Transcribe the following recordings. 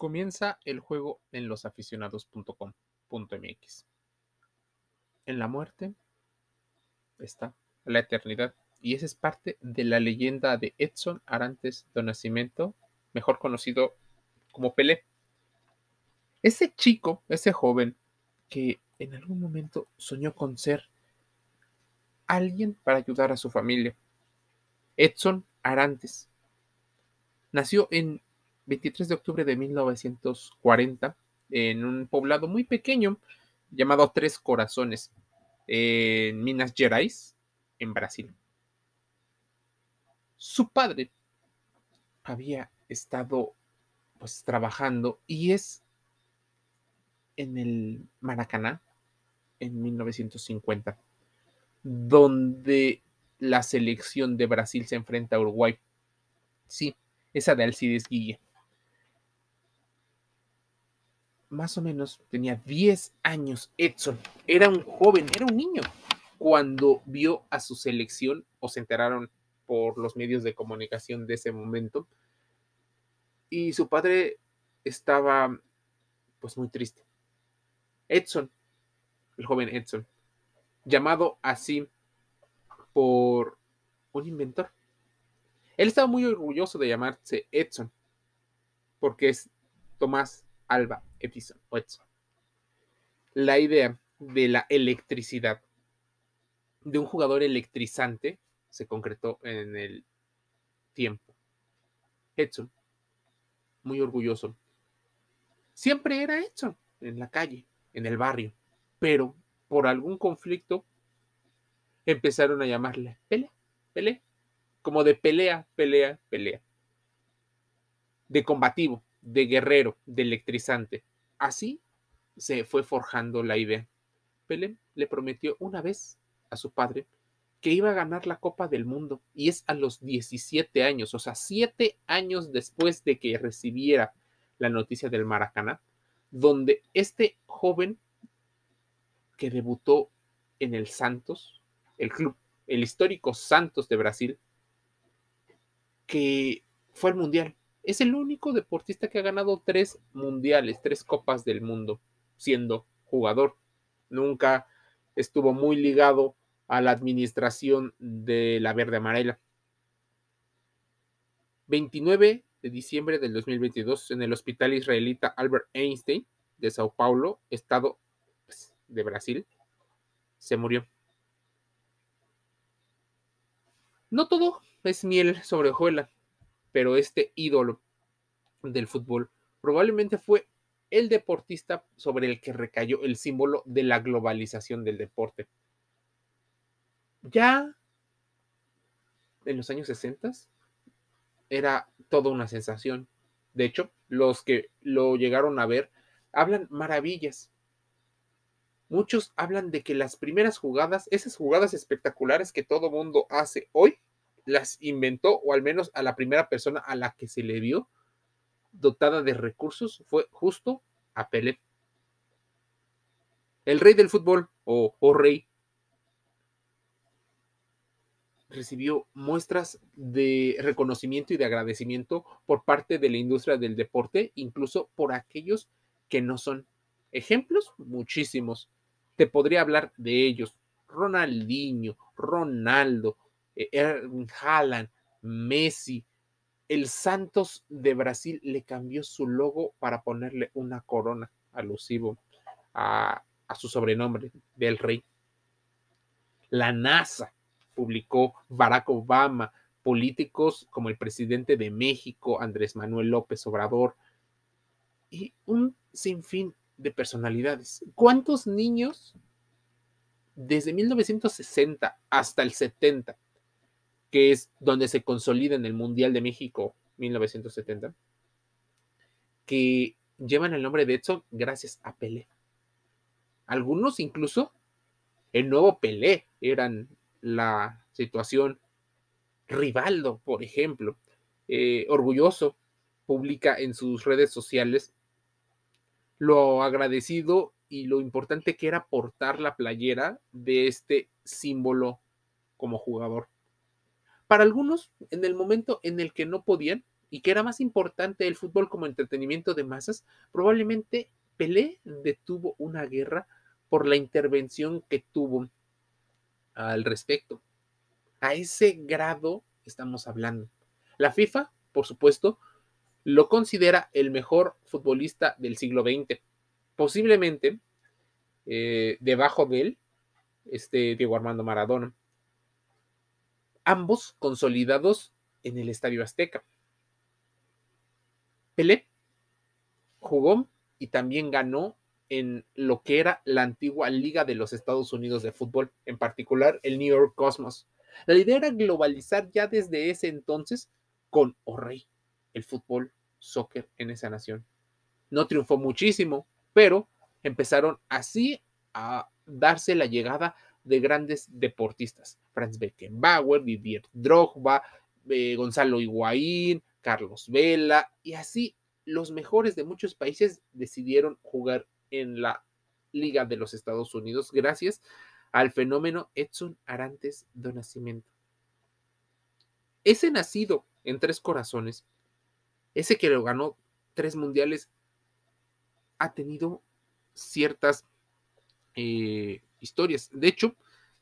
Comienza el juego en losaficionados.com.mx. En la muerte está la eternidad. Y esa es parte de la leyenda de Edson Arantes do Nascimento, mejor conocido como Pelé. Ese chico, ese joven que en algún momento soñó con ser alguien para ayudar a su familia. Edson Arantes. Nació en 23 de octubre de 1940 en un poblado muy pequeño llamado Tres Corazones, en Minas Gerais, en Brasil. Su padre había estado pues trabajando y es en el Maracaná en 1950, donde la selección de Brasil se enfrenta a Uruguay. Sí, esa de Alcides Guille. Más o menos tenía 10 años Edson. Era un joven, era un niño cuando vio a su selección o se enteraron por los medios de comunicación de ese momento. Y su padre estaba pues muy triste. Edson, el joven Edson, llamado así por un inventor. Él estaba muy orgulloso de llamarse Edson, porque es Tomás Alba Edison o Edson. La idea de la electricidad, de un jugador electrizante, se concretó en el tiempo. Edson, muy orgulloso. Siempre era Edson en la calle, en el barrio, pero por algún conflicto empezaron a llamarle Pele, Pele, como de pelea, pelea, pelea. De combativo, de guerrero, de electrizante. Así se fue forjando la idea. Pele le prometió una vez a su padre que iba a ganar la Copa del Mundo y es a los 17 años, o sea, siete años después de que recibiera la noticia del Maracaná, donde este joven que debutó en el Santos, el club, el histórico Santos de Brasil, que fue al Mundial. Es el único deportista que ha ganado tres mundiales, tres copas del mundo, siendo jugador. Nunca estuvo muy ligado a la administración de la verde amarela. 29 de diciembre del 2022 en el hospital israelita Albert Einstein de Sao Paulo, estado pues, de Brasil, se murió. No todo es miel sobre hojuela, pero este ídolo del fútbol probablemente fue el deportista sobre el que recayó el símbolo de la globalización del deporte. Ya en los años 60 era toda una sensación. De hecho, los que lo llegaron a ver hablan maravillas. Muchos hablan de que las primeras jugadas, esas jugadas espectaculares que todo mundo hace hoy, las inventó, o al menos a la primera persona a la que se le vio dotada de recursos, fue justo a Pelé. El rey del fútbol, o, o rey, recibió muestras de reconocimiento y de agradecimiento por parte de la industria del deporte, incluso por aquellos que no son ejemplos, muchísimos. Te podría hablar de ellos. Ronaldinho, Ronaldo, Erling Haaland, Messi. El Santos de Brasil le cambió su logo para ponerle una corona alusivo a, a su sobrenombre del rey. La NASA publicó Barack Obama, políticos como el presidente de México, Andrés Manuel López Obrador, y un sinfín de personalidades. ¿Cuántos niños desde 1960 hasta el 70, que es donde se consolida en el Mundial de México 1970, que llevan el nombre de Edson gracias a Pelé? Algunos incluso el nuevo Pelé eran la situación. Rivaldo, por ejemplo, eh, orgulloso, publica en sus redes sociales lo agradecido y lo importante que era portar la playera de este símbolo como jugador. Para algunos, en el momento en el que no podían, y que era más importante el fútbol como entretenimiento de masas, probablemente Pelé detuvo una guerra por la intervención que tuvo al respecto. A ese grado estamos hablando. La FIFA, por supuesto, lo considera el mejor futbolista del siglo XX. Posiblemente eh, debajo de él este Diego Armando Maradona. Ambos consolidados en el Estadio Azteca. Pelé jugó y también ganó en lo que era la antigua Liga de los Estados Unidos de Fútbol, en particular el New York Cosmos. La idea era globalizar ya desde ese entonces con o rey el fútbol, soccer en esa nación. No triunfó muchísimo, pero empezaron así a darse la llegada de grandes deportistas. Franz Beckenbauer, Didier Drogba, eh, Gonzalo Higuaín, Carlos Vela, y así los mejores de muchos países decidieron jugar en la Liga de los Estados Unidos gracias al fenómeno Edson Arantes do Nascimento. Ese nacido en Tres Corazones, ese que lo ganó tres mundiales, ha tenido ciertas eh, historias. De hecho,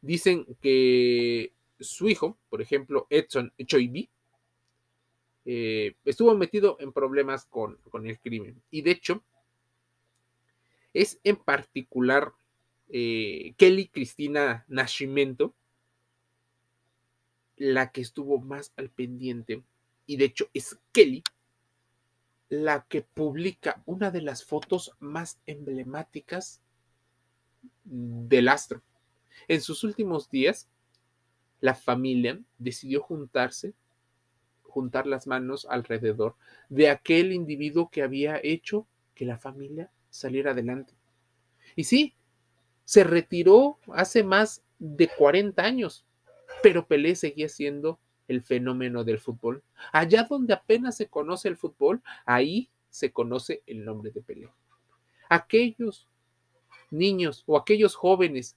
dicen que su hijo, por ejemplo, Edson Choibi, eh, estuvo metido en problemas con, con, el crimen. Y de hecho, es en particular eh, Kelly Cristina Nascimento la que estuvo más al pendiente. Y de hecho es Kelly la que publica una de las fotos más emblemáticas del astro. En sus últimos días, la familia decidió juntarse, juntar las manos alrededor de aquel individuo que había hecho que la familia saliera adelante. Y sí, se retiró hace más de 40 años, pero Pelé seguía siendo el fenómeno del fútbol. Allá donde apenas se conoce el fútbol, ahí se conoce el nombre de Pelé. Aquellos niños o aquellos jóvenes,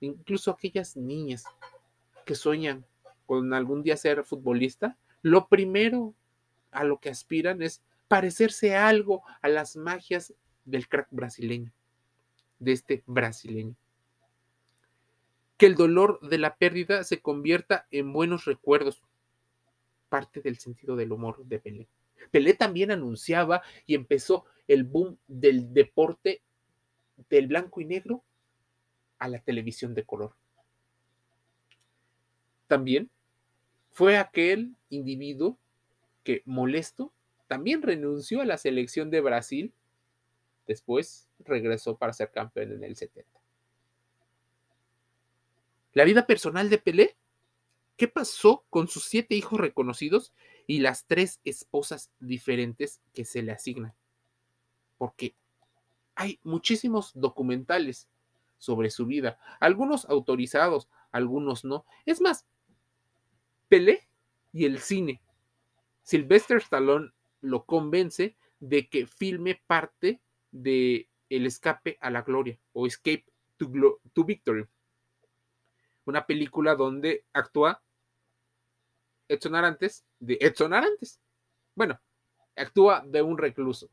incluso aquellas niñas que sueñan con algún día ser futbolista, lo primero a lo que aspiran es parecerse algo a las magias del crack brasileño, de este brasileño. Que el dolor de la pérdida se convierta en buenos recuerdos, parte del sentido del humor de Pelé. Pelé también anunciaba y empezó el boom del deporte del blanco y negro a la televisión de color. También fue aquel individuo que, molesto, también renunció a la selección de Brasil. Después regresó para ser campeón en el 70. La vida personal de Pelé. ¿Qué pasó con sus siete hijos reconocidos y las tres esposas diferentes que se le asignan? Porque hay muchísimos documentales sobre su vida, algunos autorizados, algunos no. Es más, Pelé y el cine. Sylvester Stallone lo convence de que filme parte de El escape a la gloria o Escape to, to Victory. Una película donde actúa Edson Arantes de Edson Arantes. Bueno, actúa de un recluso,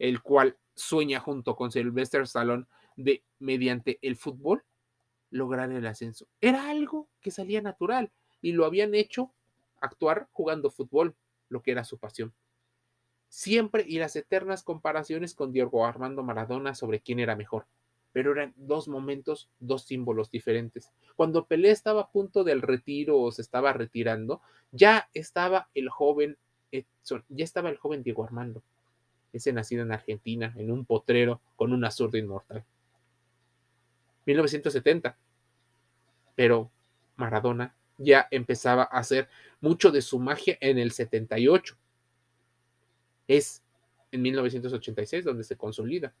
el cual sueña junto con Sylvester Stallone de, mediante el fútbol, lograr el ascenso. Era algo que salía natural y lo habían hecho actuar jugando fútbol, lo que era su pasión. Siempre y las eternas comparaciones con Diego Armando Maradona sobre quién era mejor, pero eran dos momentos, dos símbolos diferentes. Cuando Pelé estaba a punto del retiro o se estaba retirando, ya estaba el joven Edson, ya estaba el joven Diego Armando ese nacido en Argentina, en un potrero con una zurda inmortal. 1970. Pero Maradona ya empezaba a hacer mucho de su magia en el 78. Es en 1986 donde se consolida.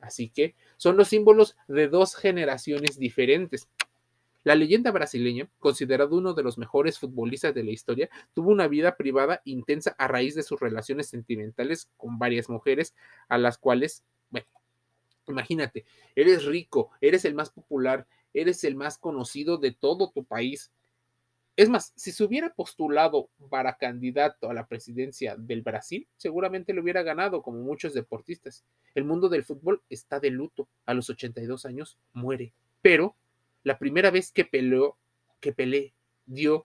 Así que son los símbolos de dos generaciones diferentes. La leyenda brasileña, considerado uno de los mejores futbolistas de la historia, tuvo una vida privada intensa a raíz de sus relaciones sentimentales con varias mujeres, a las cuales, bueno, imagínate, eres rico, eres el más popular, eres el más conocido de todo tu país. Es más, si se hubiera postulado para candidato a la presidencia del Brasil, seguramente lo hubiera ganado, como muchos deportistas. El mundo del fútbol está de luto. A los 82 años muere. Pero la primera vez que peleó, que Pelé dio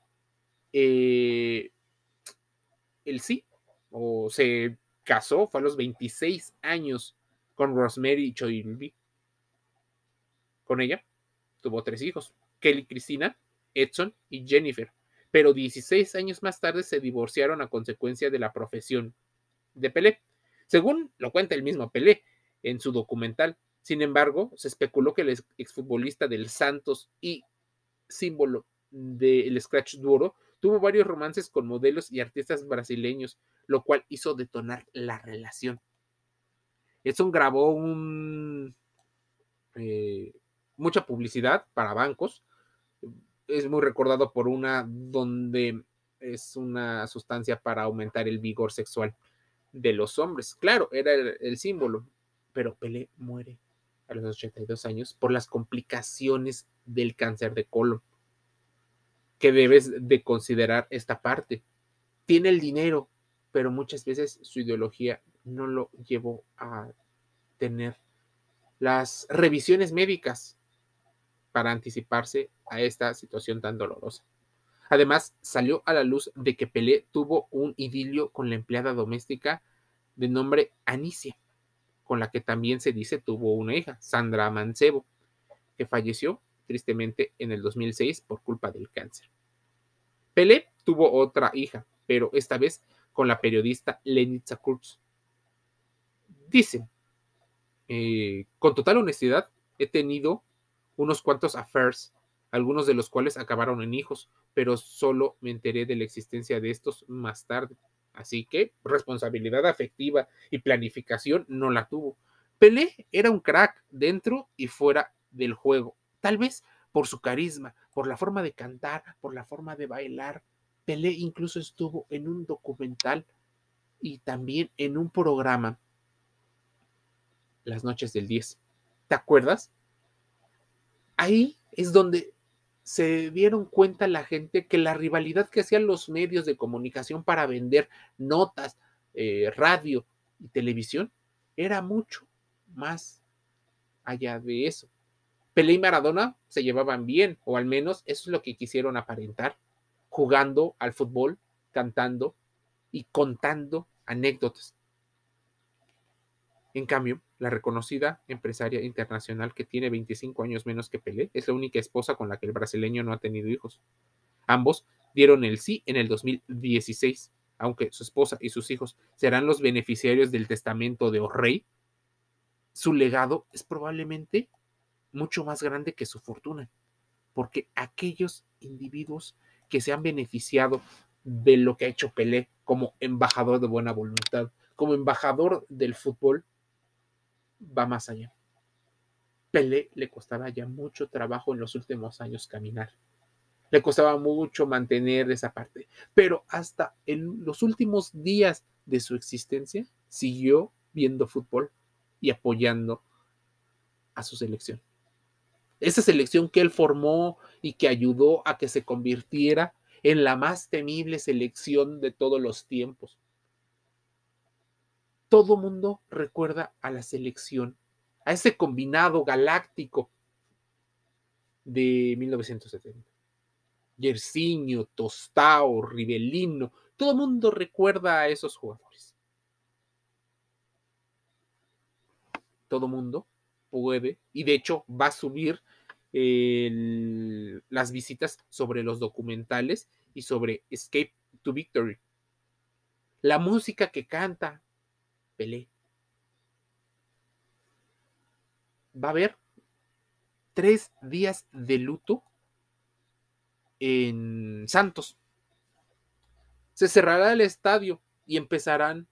eh, el sí, o se casó, fue a los 26 años con Rosemary Choilby. Con ella tuvo tres hijos, Kelly Cristina, Edson y Jennifer, pero 16 años más tarde se divorciaron a consecuencia de la profesión de Pelé, según lo cuenta el mismo Pelé en su documental. Sin embargo, se especuló que el exfutbolista del Santos y símbolo del Scratch Duro tuvo varios romances con modelos y artistas brasileños, lo cual hizo detonar la relación. Edson grabó un, eh, mucha publicidad para bancos, es muy recordado por una donde es una sustancia para aumentar el vigor sexual de los hombres. Claro, era el, símbolo, pero Pelé muere a los 82 años por las complicaciones del cáncer de colon. Que debes de considerar esta parte. Tiene el dinero, pero muchas veces su ideología no lo llevó a tener las revisiones médicas para anticiparse a esta situación tan dolorosa. Además, salió a la luz de que Pelé tuvo un idilio con la empleada doméstica de nombre Anicia, con la que también se dice tuvo una hija, Sandra Mancebo, que falleció tristemente en el 2006 por culpa del cáncer. Pelé tuvo otra hija, pero esta vez con la periodista Lenitza Kurz. Dice, eh, con total honestidad, he tenido unos cuantos affairs, algunos de los cuales acabaron en hijos, pero solo me enteré de la existencia de estos más tarde. Así que responsabilidad afectiva y planificación no la tuvo. Pelé era un crack dentro y fuera del juego, tal vez por su carisma, por la forma de cantar, por la forma de bailar. Pelé incluso estuvo en un documental y también en un programa, Las noches del 10. ¿Te acuerdas? ahí es donde se dieron cuenta la gente que la rivalidad que hacían los medios de comunicación para vender notas, eh, radio y televisión era mucho más allá de eso. Pelé y Maradona se llevaban bien, o al menos eso es lo que quisieron aparentar, jugando al fútbol, cantando y contando anécdotas. En cambio, la reconocida empresaria internacional que tiene 25 años menos que Pelé es la única esposa con la que el brasileño no ha tenido hijos. Ambos dieron el sí en el 2016, aunque su esposa y sus hijos serán los beneficiarios del testamento de O'Reilly. Su legado es probablemente mucho más grande que su fortuna, porque aquellos individuos que se han beneficiado de lo que ha hecho Pelé como embajador de buena voluntad, como embajador del fútbol, va más allá. Pelé le costaba ya mucho trabajo en los últimos años caminar. Le costaba mucho mantener esa parte, pero hasta en los últimos días de su existencia siguió viendo fútbol y apoyando a su selección. Esa selección que él formó y que ayudó a que se convirtiera en la más temible selección de todos los tiempos todo mundo recuerda a la selección, a ese combinado galáctico de 1970. Yersinio, Tostao, Rivellino, todo mundo recuerda a esos jugadores. Todo mundo puede, y de hecho va a subir las visitas sobre los documentales y sobre Escape to Victory. La música que canta, Pelé. Va a haber tres días de luto en Santos. Se cerrará el estadio y empezarán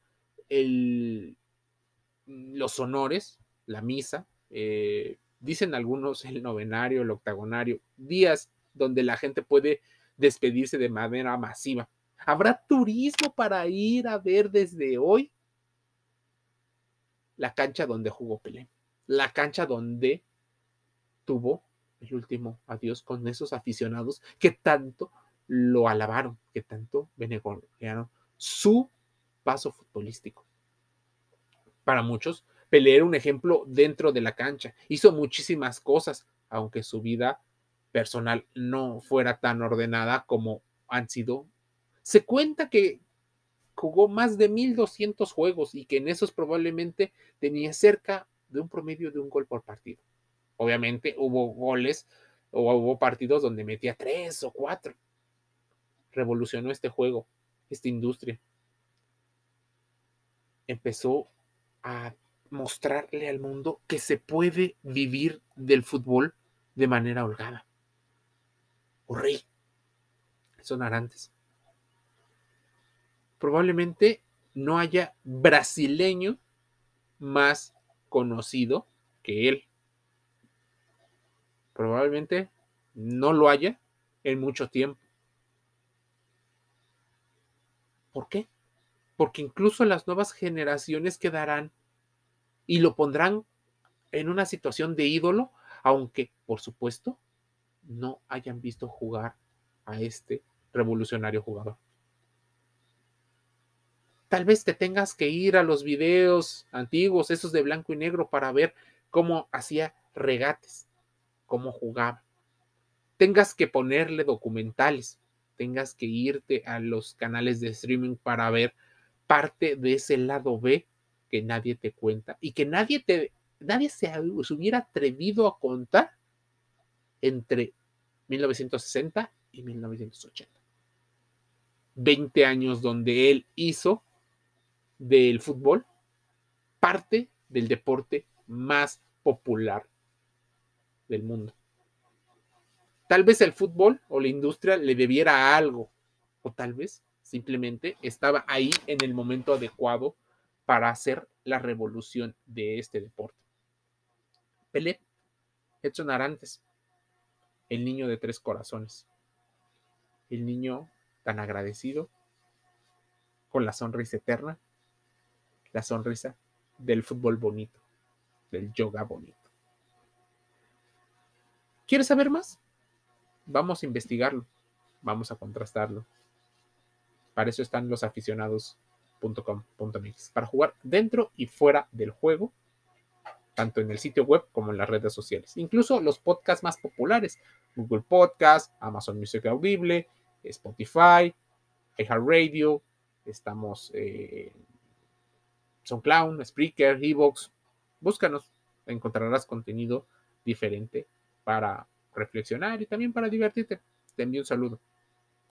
los honores, la misa, eh, dicen algunos el novenario, el octagonario, días donde la gente puede despedirse de manera masiva. Habrá turismo para ir a ver desde hoy la cancha donde jugó Pelé, la cancha donde tuvo el último adiós con esos aficionados que tanto lo alabaron, que tanto beneficiaron su paso futbolístico. Para muchos, Pelé era un ejemplo dentro de la cancha. Hizo muchísimas cosas, aunque su vida personal no fuera tan ordenada como han sido. Se cuenta que jugó más de 1200 juegos y que en esos probablemente tenía cerca de un promedio de un gol por partido. Obviamente hubo goles o hubo partidos donde metía tres o cuatro. Revolucionó este juego, esta industria. Empezó a mostrarle al mundo que se puede vivir del fútbol de manera holgada. Rey. Son arantes. Probablemente no haya brasileño más conocido que él. Probablemente no lo haya en mucho tiempo. ¿Por qué? Porque incluso las nuevas generaciones quedarán y lo pondrán en una situación de ídolo, aunque, por supuesto, no hayan visto jugar a este revolucionario jugador. Tal vez te tengas que ir a los videos antiguos, esos de blanco y negro, para ver cómo hacía regates, cómo jugaba. Tengas que ponerle documentales, tengas que irte a los canales de streaming para ver parte de ese lado B que nadie te cuenta y que nadie te nadie se, hubiera atrevido a contar entre 1960 y 1980. 20 años donde él hizo del fútbol parte del deporte más popular del mundo. Tal vez el fútbol o la industria le debiera algo, o tal vez simplemente estaba ahí en el momento adecuado para hacer la revolución de este deporte. Pelé, Edson Arantes, el niño de tres corazones, el niño tan agradecido, con la sonrisa eterna, la sonrisa del fútbol bonito, del yoga bonito. ¿Quieres saber más? Vamos a investigarlo, vamos a contrastarlo. Para eso están los aficionados .com.mx para jugar dentro y fuera del juego, tanto en el sitio web como en las redes sociales. Incluso los podcasts más populares, Google Podcast, Amazon Music Audible, Spotify, iHeartRadio, estamos en SoundCloud, Spreaker, Evox. Búscanos, encontrarás contenido diferente para reflexionar y también para divertirte. Te envío un saludo.